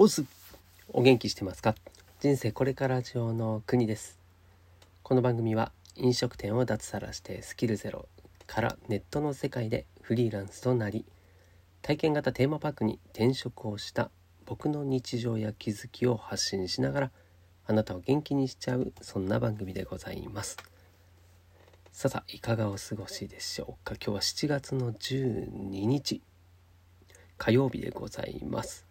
おす。お元気してますか？人生これから上の国です。この番組は飲食店を脱サラしてスキルゼロからネットの世界でフリーランスとなり体験型テーマパークに転職をした僕の日常や気づきを発信しながらあなたを元気にしちゃうそんな番組でございます。さあさいかがお過ごしでしょうか？今日は7月の12日火曜日でございます。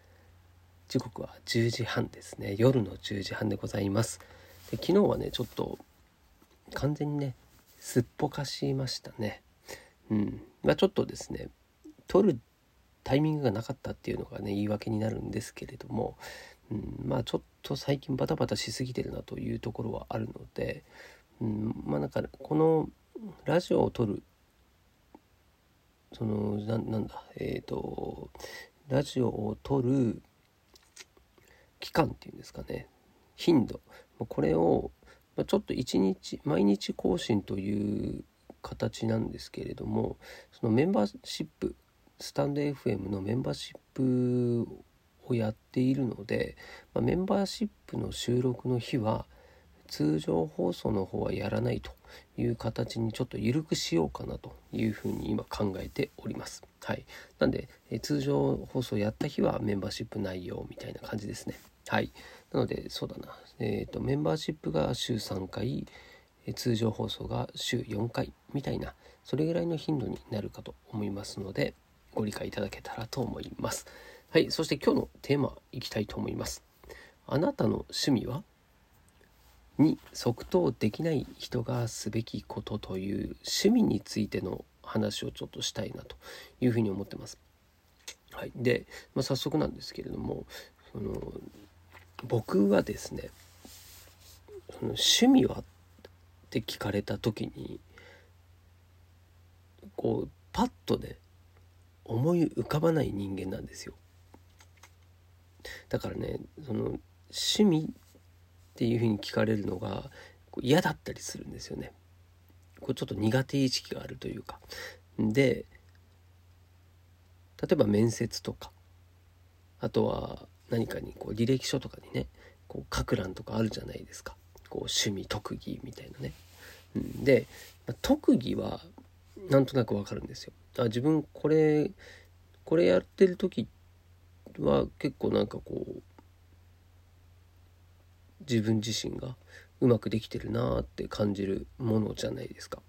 時刻は10時半ですね。夜の10時半でございます。で昨日はねちょっと完全にねすっぽかしましたね。うん。まあちょっとですね撮るタイミングがなかったっていうのがね言い訳になるんですけれども、うん、まあちょっと最近バタバタしすぎてるなというところはあるので、うん、まあなんかこのラジオを撮るそのなんだえっ、ー、とラジオを撮る期間っていうんですかね。頻度。これをちょっと1日毎日更新という形なんですけれどもそのメンバーシップスタンド FM のメンバーシップをやっているので、ま、メンバーシップの収録の日は通常放送の方はやらないという形にちょっと緩くしようかなというふうに今考えております。はい。なんで、え通常放送やった日はメンバーシップ内容みたいな感じですね。はい。なので、そうだな。えっ、ー、と、メンバーシップが週3回、え通常放送が週4回みたいな、それぐらいの頻度になるかと思いますので、ご理解いただけたらと思います。はい。そして今日のテーマいきたいと思います。あなたの趣味は？に即答できない人がすべきことという趣味についての話をちょっとしたいなというふうに思ってます。はい、で、まあ、早速なんですけれどもその僕はですねその趣味はって聞かれた時にこうパッとね思い浮かばない人間なんですよ。だからねその趣味っていうふうに聞かれるのが嫌だったりするんですよね。これちょっと苦手意識があるというか。で例えば面接とかあとは何かにこう履歴書とかにねこう書く欄とかあるじゃないですかこう趣味特技みたいなね。で、ま特技はなんとなくわかるんですよ。あ自分これこれやってる時は結構なんかこう自分自身がうまくできてるなって感じるものじゃないですか。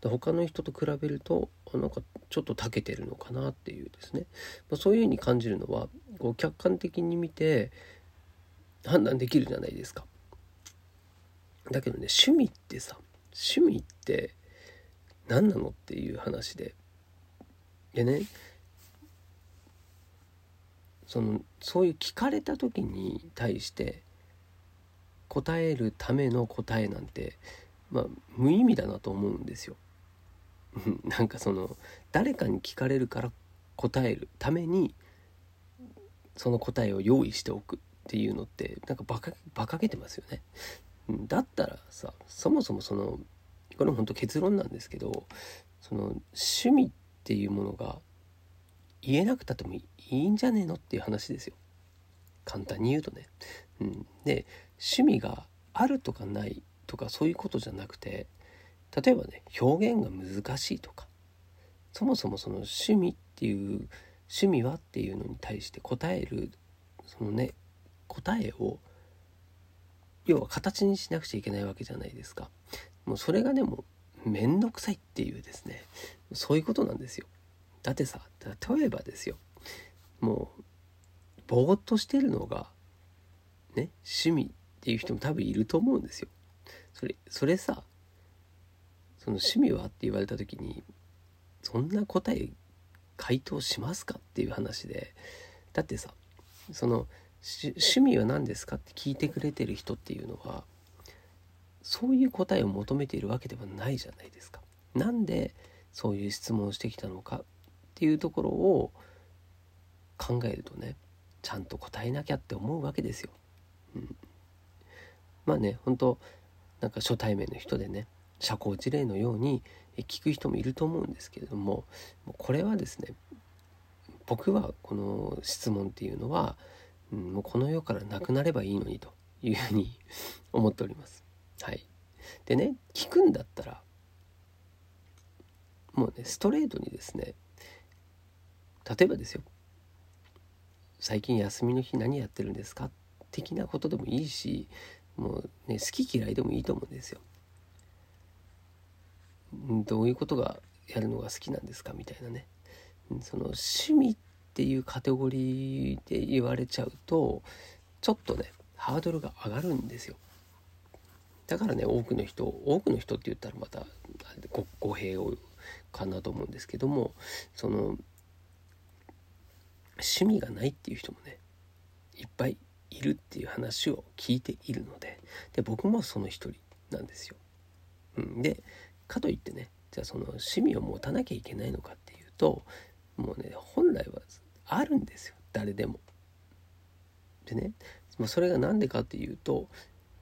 で他の人と比べるとなんかちょっと長けてるのかなっていうですね、まあ、そういうふうに感じるのはこう客観的に見て判断できるじゃないですか。だけどね趣味ってさ趣味って何なのっていう話ででねそのそういう聞かれた時に対して答えるための答えなんて、まあ、無意味だなと思うんですよ。なんかその誰かに聞かれるから答えるためにその答えを用意しておくっていうのってなんかバカバカげてますよね。だったらさそもそもそのこれも本当結論なんですけどその趣味っていうものが言えなくたってもいいんじゃねえのっていう話ですよ。簡単に言うとね。うん、で趣味があるとかないとかそういうことじゃなくて例えばね表現が難しいとかそもそもその趣味っていう趣味はっていうのに対して答えるそのね答えを要は形にしなくちゃいけないわけじゃないですか。もうそれがねもうめんどくさいっていうですねそういうことなんですよ。だってさ例えばですよ。もうぼーっとしてるのがね趣味っていう人も多分いると思うんですよ。それそれさその趣味はって言われた時にそんな答え回答しますかっていう話でだってさその趣味は何ですかって聞いてくれてる人っていうのはそういう答えを求めているわけではないじゃないですか。なんでそういう質問をしてきたのかっていうところを考えるとねちゃんと答えなきゃって思うわけですよ。うん、まあね本当なんか初対面の人でね社交辞令のように聞く人もいると思うんですけれどもこれはですね僕はこの質問っていうのはうん、もうこの世からなくなればいいのにというふうに 思っております。はい、でね聞くんだったらもうねストレートにですね例えばですよ最近休みの日何やってるんですか？的なことでもいいしもうね好き嫌いでもいいと思うんですよ。どういうことがやるのが好きなんですかみたいなねその趣味っていうカテゴリーで言われちゃうとちょっとねハードルが上がるんですよだからね多くの人多くの人って言ったらまた語弊をかなと思うんですけどもその趣味がないっていう人もねいっぱいいるっていう話を聞いているのでで僕もその一人なんですよ。うん、でかといってねじゃあその趣味を持たなきゃいけないのかっていうともうね本来はあるんですよ誰でも。でねそれが何でかっていうと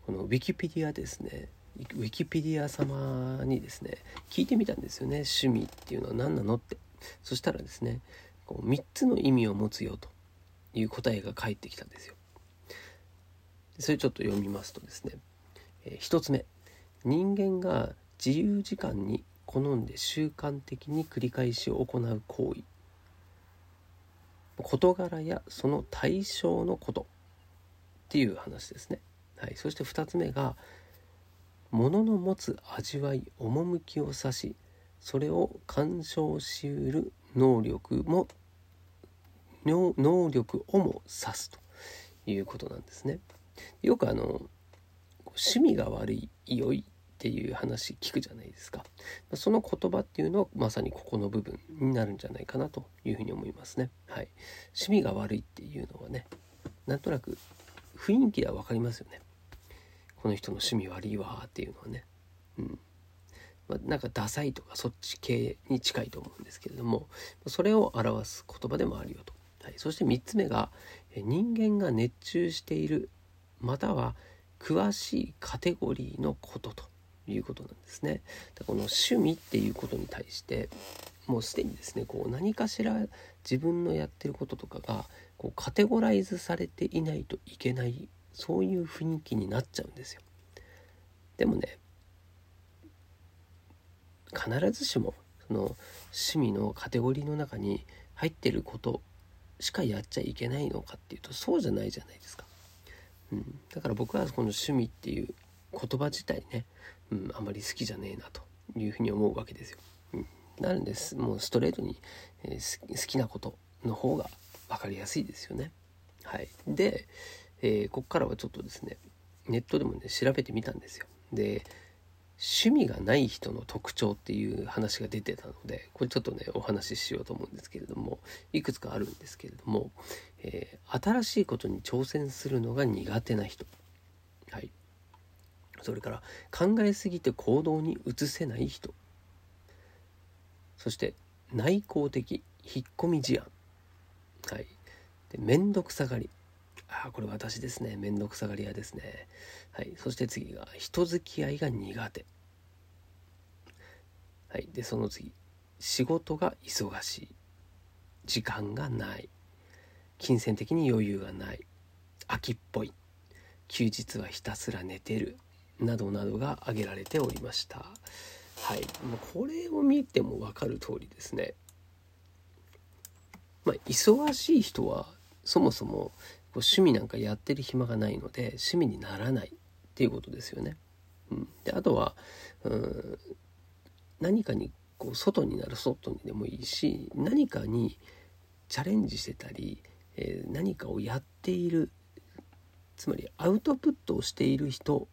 このウィキペディアですねウィキペディア様にですね聞いてみたんですよね趣味っていうのは何なのってそしたらですねこう3つの意味を持つよという答えが返ってきたんですよそれちょっと読みますとですね、えー、1つ目人間が自由時間に好んで習慣的に繰り返し行う行為事柄やその対象のことっていう話ですね。はい、そして2つ目が物の持つ味わい趣を指しそれを鑑賞しうる能力も能力をも指すということなんですね。よくあの趣味が悪い良いっていう話聞くじゃないですか。その言葉っていうのはまさにここの部分になるんじゃないかなというふうに思いますね。はい。趣味が悪いっていうのはねなんとなく雰囲気では分かりますよね。この人の趣味悪いわっていうのはね。うん。ま、なんかダサいとかそっち系に近いと思うんですけれどもそれを表す言葉でもあるよと、はい、そして3つ目が人間が熱中しているまたは詳しいカテゴリーのことということなんですね。この趣味っていうことに対してもうすでにですねこう何かしら自分のやってることとかがこうカテゴライズされていないといけないそういう雰囲気になっちゃうんですよ。でもね必ずしもその趣味のカテゴリーの中に入ってることしかやっちゃいけないのかっていうとそうじゃないじゃないですか。うん、だから僕はこの趣味っていう言葉自体ね、うん、あんまり好きじゃねえなというふうに思うわけですよ。うん、なるんですもうストレートに、えー、好きなことの方が分かりやすいですよね。はい、で、えー、ここからはちょっとですねネットでもね調べてみたんですよ。で趣味がない人の特徴っていう話が出てたのでこれちょっとねお話ししようと思うんですけれどもいくつかあるんですけれども、えー、新しいことに挑戦するのが苦手な人。はい。それから考えすぎて行動に移せない人。そして内向的引っ込み思案。はい。で面倒くさがり。これ私ですね。面倒くさがり屋ですね。はい。そして次が人付き合いが苦手。はい。でその次。仕事が忙しい。時間がない。金銭的に余裕がない。秋っぽい。休日はひたすら寝てる。などなどが挙げられておりました。はい、もうこれを見ても分かる通りですね。まあ、忙しい人はそもそもう趣味なんかやってる暇がないので趣味にならないっていうことですよね。うん、であとはうん何かにこう外になる外にでもいいし何かにチャレンジしてたり、えー、何かをやっているつまりアウトプットをしている人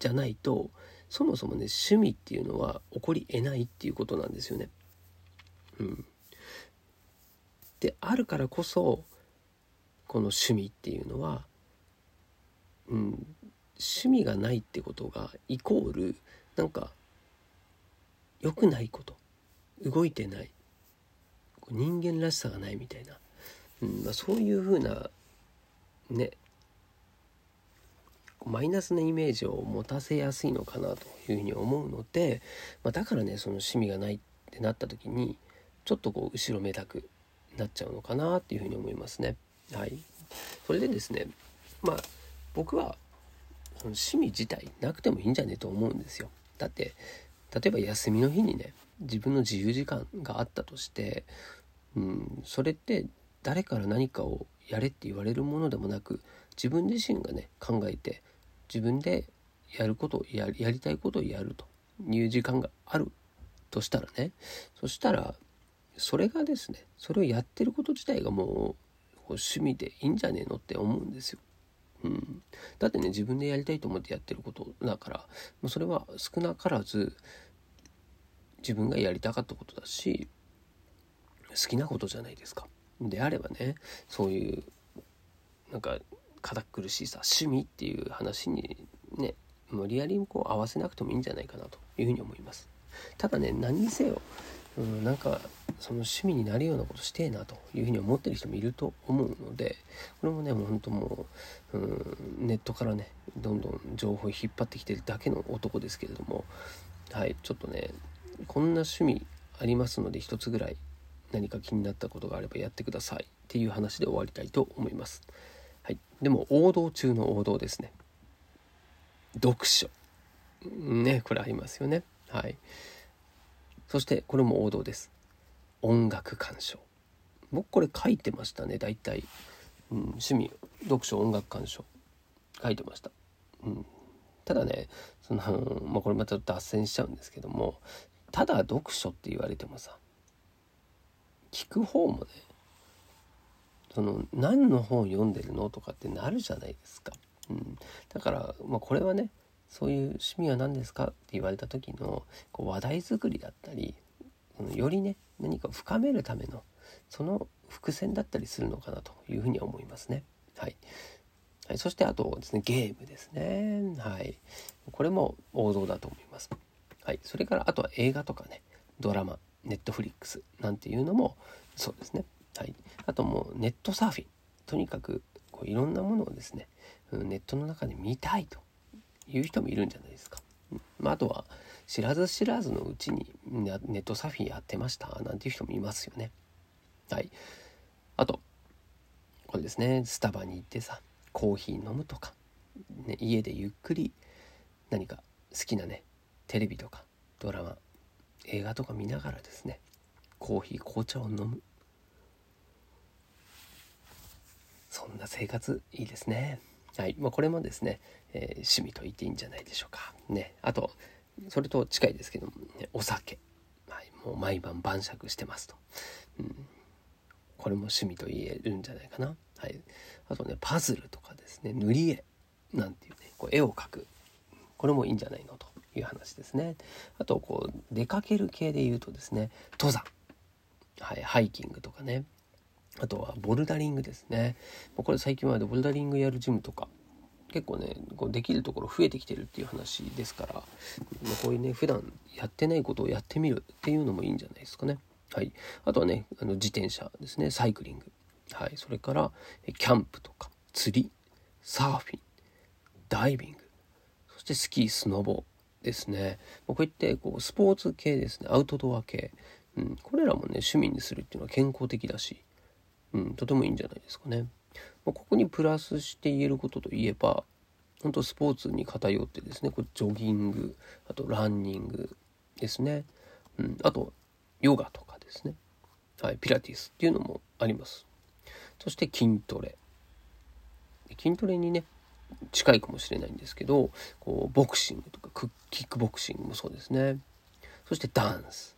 じゃないとそもそもね趣味っていうのは起こりえないっていうことなんですよね。うん、であるからこそこの趣味っていうのは、うん、趣味がないってことがイコールなんか良くないこと。動いてない。人間らしさがないみたいな、うんまあ、そういうふうなねマイナスなイメージを持たせやすいのかなというふうに思うので、まあ、だからねその趣味がないってなった時にちょっとこう後ろめたくなっちゃうのかなっていうふうに思いますね。はい、それでですねまあ僕は趣味自体なくてもいいんじゃねと思うんですよ。だって例えば休みの日にね自分の自由時間があったとして、うん、それって誰から何かをやれって言われるものでもなく自分自身がね考えて自分でやることをややりたいことをやると。いう時間があるとしたらねそしたらそれがですねそれをやってること自体がもう趣味でいいんじゃねえのって思うんですよ。うん、だってね自分でやりたいと思ってやってることだからもうそれは少なからず自分がやりたかったことだし好きなことじゃないですか。であればねそういうなんか堅苦しいさ趣味っていう話にね無理やりこう合わせなくてもいいんじゃないかなというふうに思います。ただね何にせよ、うん、なんかその趣味になるようなことしてえなというふうに思ってる人もいると思うのでこれもねもうほんともう、うん、ネットからねどんどん情報を引っ張ってきてるだけの男ですけれどもはいちょっとねこんな趣味ありますので一つぐらい何か気になったことがあればやってくださいっていう話で終わりたいと思います。はい、でも王道中の王道ですね。読書。ね、これありますよね。はい。そしてこれも王道です。音楽鑑賞。僕これ書いてましたね、大体。うん、趣味、読書、音楽鑑賞。書いてました。うん、ただね、その、まあ、これまた脱線しちゃうんですけども、ただ読書って言われてもさ、聞く方もねその何の本読んでるのとかってなるじゃないですか。うん、だから、まあ、これはねそういう趣味は何ですかって言われた時のこう話題作りだったりよりね何か深めるためのその伏線だったりするのかなというふうに思いますね。はい、はい、そしてあとですねゲームですね。はい、これも王道だと思います。はい、それからあとは映画とかねドラマネットフリックスなんていうのもそうですね。はい、あともうネットサーフィンとにかくこういろんなものをですねネットの中で見たいという人もいるんじゃないですか。まあ、あとは知らず知らずのうちにネットサーフィンやってましたなんていう人もいますよね。はい。あとこれですねスタバに行ってさコーヒー飲むとか、ね、家でゆっくり何か好きなねテレビとかドラマ映画とか見ながらですねコーヒー紅茶を飲むそんな生活いいですねはい。まあ、これもですね、えー、趣味と言っていいんじゃないでしょうか。ね。あとそれと近いですけども、ね、お酒、はい、もう毎晩晩酌してますと、うん、これも趣味と言えるんじゃないかな。はい。あとねパズルとかですね塗り絵なんていうねこう絵を描く。これもいいんじゃないのという話ですね。あとこう出かける系で言うとですね登山、はい、ハイキングとかね。あとはボルダリングですね。これ最近までボルダリングやるジムとか結構ねこうできるところ増えてきてるっていう話ですから、ま、こういうね普段やってないことをやってみるっていうのもいいんじゃないですかね。はい、あとはねあの自転車ですね。サイクリング、はい、それからキャンプとか釣りサーフィンダイビング。そしてスキースノボですね。こういってこうスポーツ系ですね、アウトドア系、うん、これらもね、趣味にするっていうのは健康的だし、うん、とてもいいんじゃないですかね。まあ、ここにプラスして言えることといえば、本当スポーツに偏ってですね、これジョギング、あとランニングですね、うん、あとヨガとかですね、はい、ピラティスっていうのもあります。そして筋トレ。筋トレにね、近いかもしれないんですけどこうボクシングとかキックボクシングもそうですね。そしてダンス、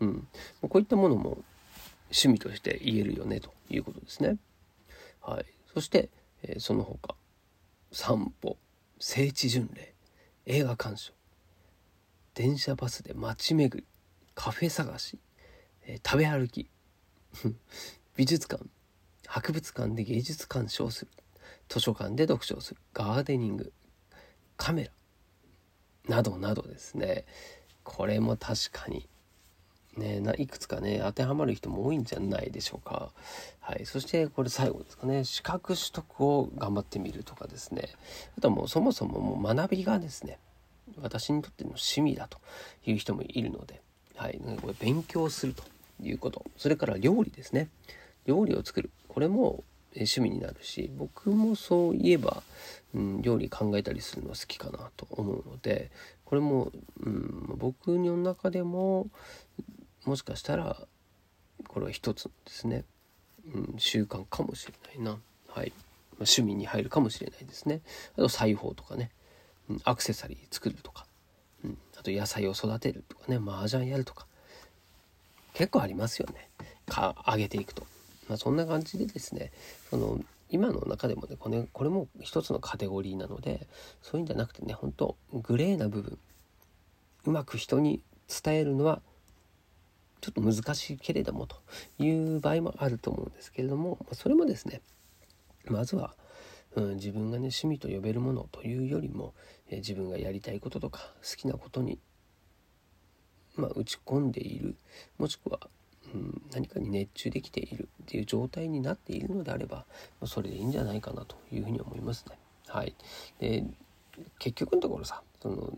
うん、こういったものも趣味として言えるよねということですね。はい、そして、えー、その他散歩聖地巡礼映画鑑賞電車バスで街巡りカフェ探し、えー、食べ歩き 美術館博物館で芸術鑑賞する図書館で読書をするガーデニングカメラなどなどですねこれも確かにねいくつかね当てはまる人も多いんじゃないでしょうか。はい。そしてこれ最後ですかね。資格取得を頑張ってみるとかですね。あとはもうそもそももう学びがですね私にとっての趣味だという人もいるので、はい、これ勉強するということ。それから料理ですね。料理を作る。これも趣味になるし僕もそういえば、うん、料理考えたりするのは好きかなと思うのでこれも、うん、僕の中でももしかしたらこれは一つですね、うん、習慣かもしれないな、はい。ま、趣味に入るかもしれないですね。あと裁縫とかね、うん、アクセサリー作るとか、うん、あと野菜を育てるとかね。麻雀やるとか。結構ありますよね。か上げていくと。まあ、そんな感じでですね。その今の中でもねこれこれも一つのカテゴリーなのでそういうんじゃなくてね本当グレーな部分。うまく人に伝えるのはちょっと難しいけれどもという場合もあると思うんですけれどもそれもですねまずは、うん、自分がね趣味と呼べるものというよりも、え自分がやりたいこととか好きなことに、まあ、打ち込んでいるもしくはうん、何かに熱中できているっていう状態になっているのであればまそれでいいんじゃないかなというふうに思いますね。はい、で結局のところさその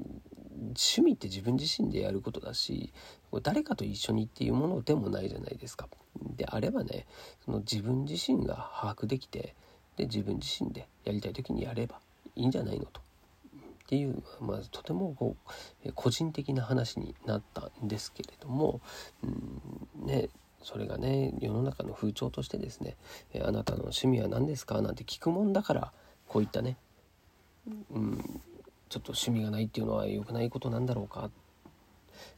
趣味って自分自身でやることだし誰かと一緒にっていうものでもないじゃないですか。であればねその自分自身が把握できてで自分自身でやりたい時にやればいいんじゃないのとっていう、まあ、とてもこう個人的な話になったんですけれども、うんね、それがね世の中の風潮としてですね「あなたの趣味は何ですか?」なんて聞くもんだからこういったね、うん、ちょっと趣味がないっていうのは良くないことなんだろうか？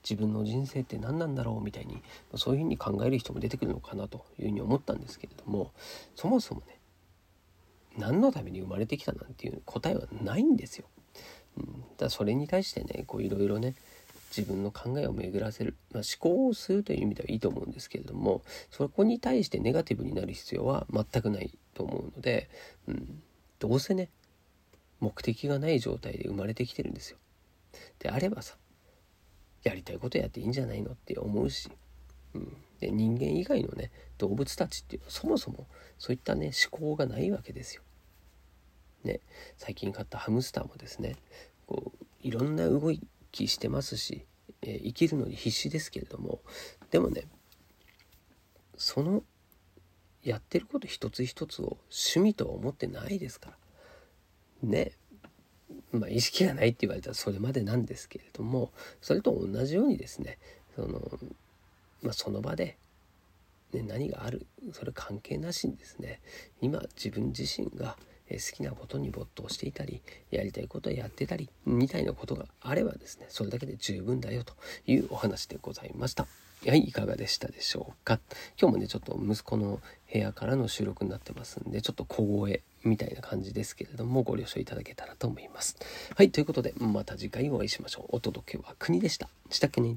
自分の人生って何なんだろうみたいにそういうふうに考える人も出てくるのかなというふうに思ったんですけれどもそもそもね何のために生まれてきたなんていう答えはないんですよ。うん、だそれに対してねこういろいろね自分の考えを巡らせる、まあ、思考をするという意味ではいいと思うんですけれどもそこに対してネガティブになる必要は全くないと思うので、うん、どうせね目的がない状態で生まれてきてるんですよ。であればさやりたいことやっていいんじゃないのって思うし、うん、で人間以外のね動物たちっていうのはそもそもそういったね思考がないわけですよ。ね、最近買ったハムスターもですねこういろんな動きしてますし、えー、生きるのに必死ですけれどもでもねそのやってること一つ一つを趣味とは思ってないですからねまあ意識がないって言われたらそれまでなんですけれどもそれと同じようにですねその,、まあ、その場で、ね、何があるそれ関係なしにですね今自分自身が好きなことに没頭していたりやりたいことをやってたりみたいなことがあればですねそれだけで十分だよというお話でございました。はい、いかがでしたでしょうか？今日もね、ちょっと息子の部屋からの収録になってますんで、ちょっと小声みたいな感じですけれども、ご了承いただけたらと思います。はい、ということで、また次回お会いしましょう。お届けは国でした。したっけね